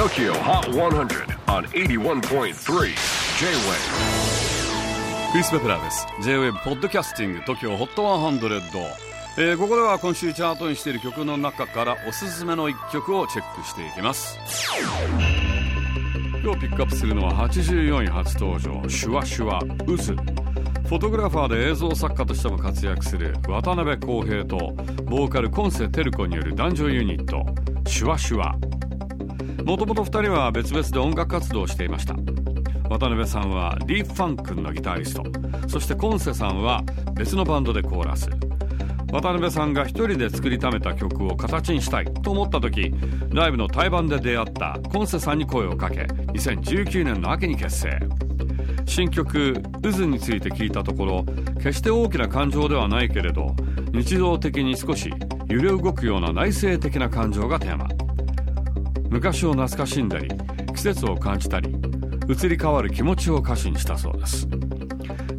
TOKYO HOT 100 on 81.3 J-WAVE クリス・ベプラーです。J-WAVE ポッドキャスティング TOKYO HOT 100、えー、ここでは今週チャートにしている曲の中からおすすめの一曲をチェックしていきます。今日ピックアップするのは84位初登場シュワシュワ渦フォトグラファーで映像作家としても活躍する渡辺康平とボーカルコンセテルコによる男女ユニットシュワシュワもともと2人は別々で音楽活動をしていました。渡辺さんはリー・フファン君のギタリスト。そしてコンセさんは別のバンドでコーラス。渡辺さんが一人で作りためた曲を形にしたいと思った時ライブの対バンで出会ったコンセさんに声をかけ2019年の秋に結成。新曲「渦」について聞いたところ決して大きな感情ではないけれど日常的に少し揺れ動くような内省的な感情がテーマ。昔を懐かしんだり季節を感じたり移り変わる気持ちを歌詞にしたそうです。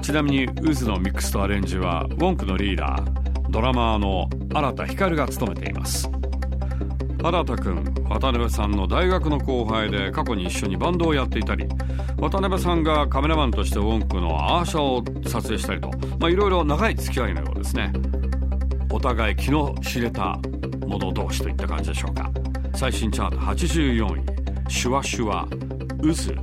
ちなみに渦のミックスとアレンジはウォンクのリーダードラマーの新田光が務めています。新田君渡辺さんの大学の後輩で過去に一緒にバンドをやっていたり渡辺さんがカメラマンとしてウォンクのアーシャを撮影したりといろいろ長い付き合いのようですね。お互い気の知れた者同士といった感じでしょうか。最新チャート84位シュワシュワ渦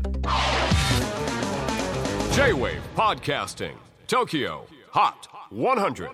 J-WAVE PODCASTING TOKYO HOT 100